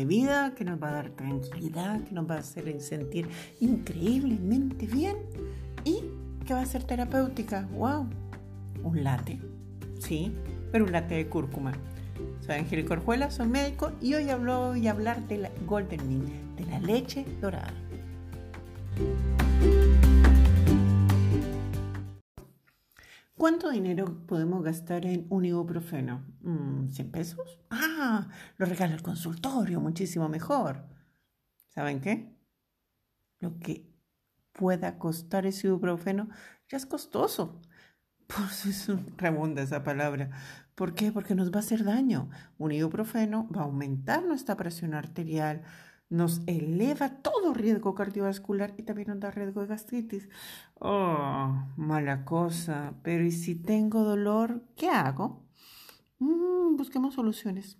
bebida que nos va a dar tranquilidad, que nos va a hacer sentir increíblemente bien y que va a ser terapéutica. ¡Wow! Un latte, ¿sí? Pero un latte de cúrcuma. Soy Angélica Orjuela, soy médico y hoy hablo y hablar de la Golden Milk, de la leche dorada. ¿Cuánto dinero podemos gastar en un ibuprofeno? ¿100 mm, pesos? Ah, lo regala el consultorio, muchísimo mejor. ¿Saben qué? Lo que pueda costar ese ibuprofeno ya es costoso. Pues es un rebunda esa palabra. ¿Por qué? Porque nos va a hacer daño. Un ibuprofeno va a aumentar nuestra presión arterial, nos eleva todo riesgo cardiovascular y también nos da riesgo de gastritis. Oh, mala cosa. Pero ¿y si tengo dolor? ¿Qué hago? Mm, busquemos soluciones.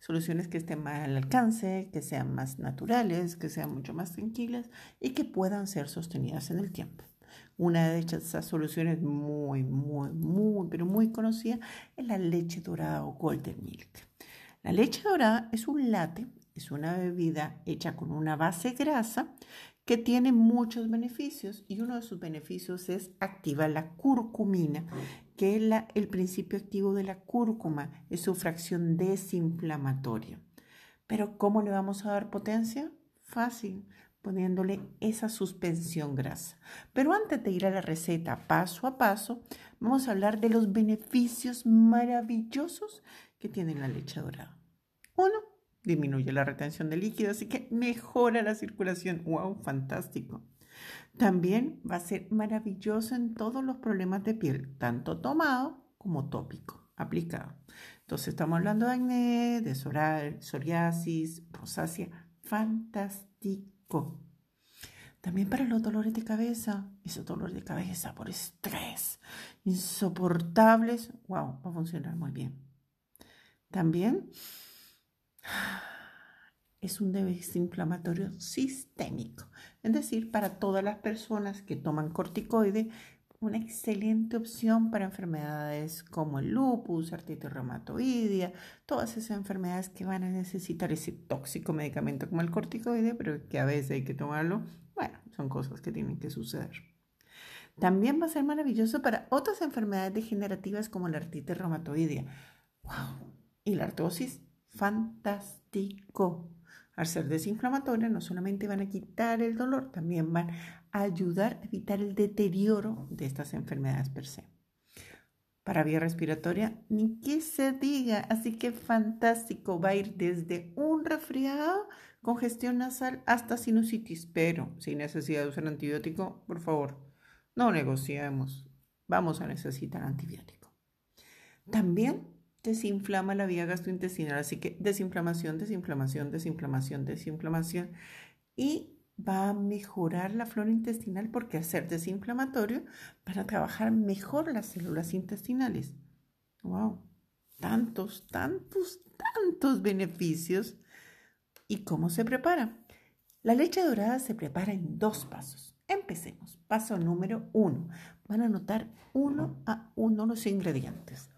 Soluciones que estén más al alcance, que sean más naturales, que sean mucho más tranquilas y que puedan ser sostenidas en el tiempo. Una de esas soluciones muy, muy, muy, pero muy conocida es la leche dorada o golden milk. La leche dorada es un latte es una bebida hecha con una base grasa que tiene muchos beneficios y uno de sus beneficios es activar la curcumina, que es el principio activo de la cúrcuma, es su fracción desinflamatoria. Pero ¿cómo le vamos a dar potencia? Fácil, poniéndole esa suspensión grasa. Pero antes de ir a la receta paso a paso, vamos a hablar de los beneficios maravillosos que tiene la leche dorada. Uno, disminuye la retención de líquido, así que mejora la circulación. ¡Wow! Fantástico. También va a ser maravilloso en todos los problemas de piel, tanto tomado como tópico, aplicado. Entonces estamos hablando de acné, de psoriasis, rosácea. Fantástico. También para los dolores de cabeza, esos dolores de cabeza por estrés, insoportables, wow, va a funcionar muy bien. También es un desinflamatorio sistémico, es decir, para todas las personas que toman corticoide, una excelente opción para enfermedades como el lupus, artritis reumatoidea, todas esas enfermedades que van a necesitar ese tóxico medicamento como el corticoide, pero que a veces hay que tomarlo. Bueno, son cosas que tienen que suceder. También va a ser maravilloso para otras enfermedades degenerativas como la artritis reumatoidea. ¡Wow! Y la artrosis fantástico. Al ser desinflamatoria, no solamente van a quitar el dolor, también van a ayudar a evitar el deterioro de estas enfermedades per se. Para vía respiratoria, ni que se diga, así que fantástico, va a ir desde un resfriado, congestión nasal hasta sinusitis, pero sin necesidad de usar antibiótico, por favor, no negociemos, vamos a necesitar antibiótico. También desinflama la vía gastrointestinal. Así que desinflamación, desinflamación, desinflamación, desinflamación. Y va a mejorar la flora intestinal porque al ser desinflamatorio para trabajar mejor las células intestinales. ¡Wow! Tantos, tantos, tantos beneficios. ¿Y cómo se prepara? La leche dorada se prepara en dos pasos. Empecemos. Paso número uno. Van a anotar uno a uno los ingredientes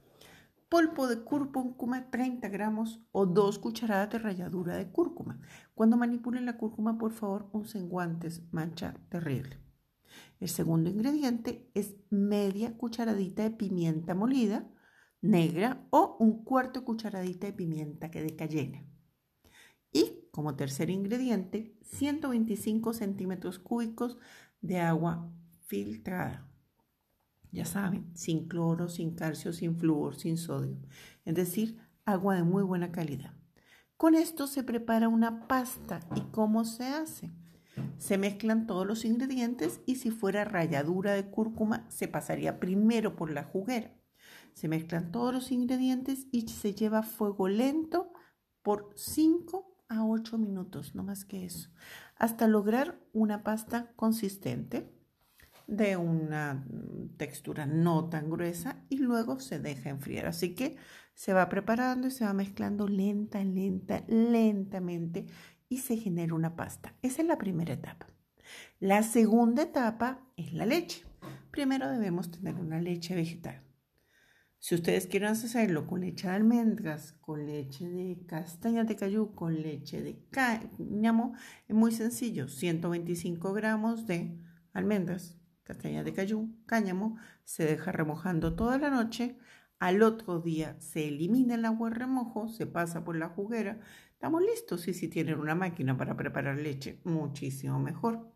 polvo de cúrcuma 30 gramos o dos cucharadas de ralladura de cúrcuma. Cuando manipulen la cúrcuma, por favor, usen guantes, mancha terrible. El segundo ingrediente es media cucharadita de pimienta molida negra o un cuarto cucharadita de pimienta que de. Y como tercer ingrediente, 125 centímetros cúbicos de agua filtrada ya saben, sin cloro, sin calcio, sin flúor, sin sodio, es decir, agua de muy buena calidad. Con esto se prepara una pasta y ¿cómo se hace? Se mezclan todos los ingredientes y si fuera ralladura de cúrcuma se pasaría primero por la juguera. Se mezclan todos los ingredientes y se lleva a fuego lento por 5 a 8 minutos, no más que eso, hasta lograr una pasta consistente de una textura no tan gruesa y luego se deja enfriar. Así que se va preparando y se va mezclando lenta, lenta, lentamente y se genera una pasta. Esa es la primera etapa. La segunda etapa es la leche. Primero debemos tener una leche vegetal. Si ustedes quieren hacerlo con leche de almendras, con leche de castaña de cayú, con leche de cáñamo, es muy sencillo. 125 gramos de almendras, castaña de cayú, cáñamo, se deja remojando toda la noche. Al otro día se elimina el agua de remojo, se pasa por la juguera. Estamos listos. Y si tienen una máquina para preparar leche, muchísimo mejor.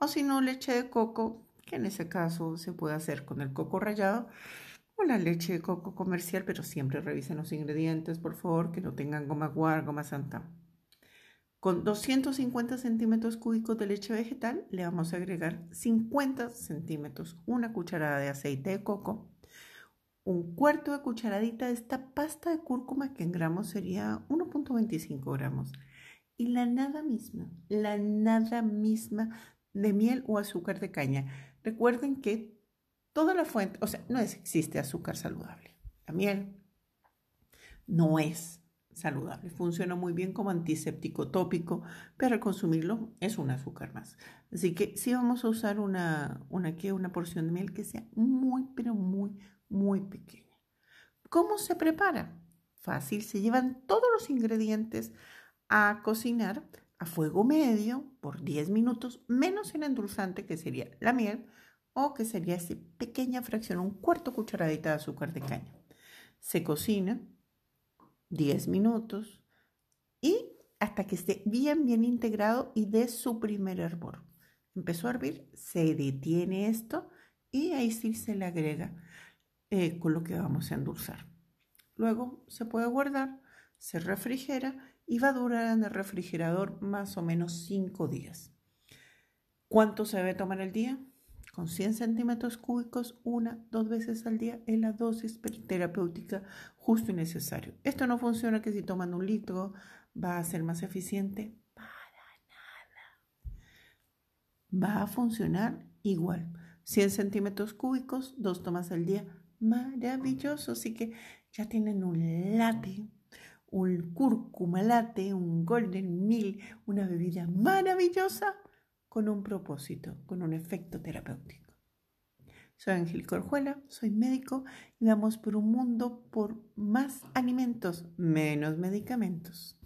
O si no, leche de coco, que en ese caso se puede hacer con el coco rallado la leche de coco comercial, pero siempre revisen los ingredientes, por favor, que no tengan goma guar, goma santa. Con 250 centímetros cúbicos de leche vegetal le vamos a agregar 50 centímetros, una cucharada de aceite de coco, un cuarto de cucharadita de esta pasta de cúrcuma que en gramos sería 1.25 gramos y la nada misma, la nada misma de miel o azúcar de caña. Recuerden que Toda la fuente, o sea, no existe azúcar saludable. La miel no es saludable, funciona muy bien como antiséptico tópico, pero al consumirlo es un azúcar más. Así que sí vamos a usar una, una, una porción de miel que sea muy, pero muy, muy pequeña. ¿Cómo se prepara? Fácil, se llevan todos los ingredientes a cocinar a fuego medio por 10 minutos, menos el endulzante que sería la miel, o que sería esa pequeña fracción, un cuarto cucharadita de azúcar de caña. Se cocina 10 minutos y hasta que esté bien, bien integrado y dé su primer hervor. Empezó a hervir, se detiene esto y ahí sí se le agrega eh, con lo que vamos a endulzar. Luego se puede guardar, se refrigera y va a durar en el refrigerador más o menos 5 días. ¿Cuánto se debe tomar el día? Con 100 centímetros cúbicos una, dos veces al día es la dosis terapéutica justo y necesario. Esto no funciona que si toman un litro va a ser más eficiente. Para nada. Va a funcionar igual. 100 centímetros cúbicos, dos tomas al día. Maravilloso. Así que ya tienen un latte, un cúrcuma latte, un golden meal, una bebida maravillosa con un propósito, con un efecto terapéutico. Soy Ángel Corjuela, soy médico y vamos por un mundo por más alimentos, menos medicamentos.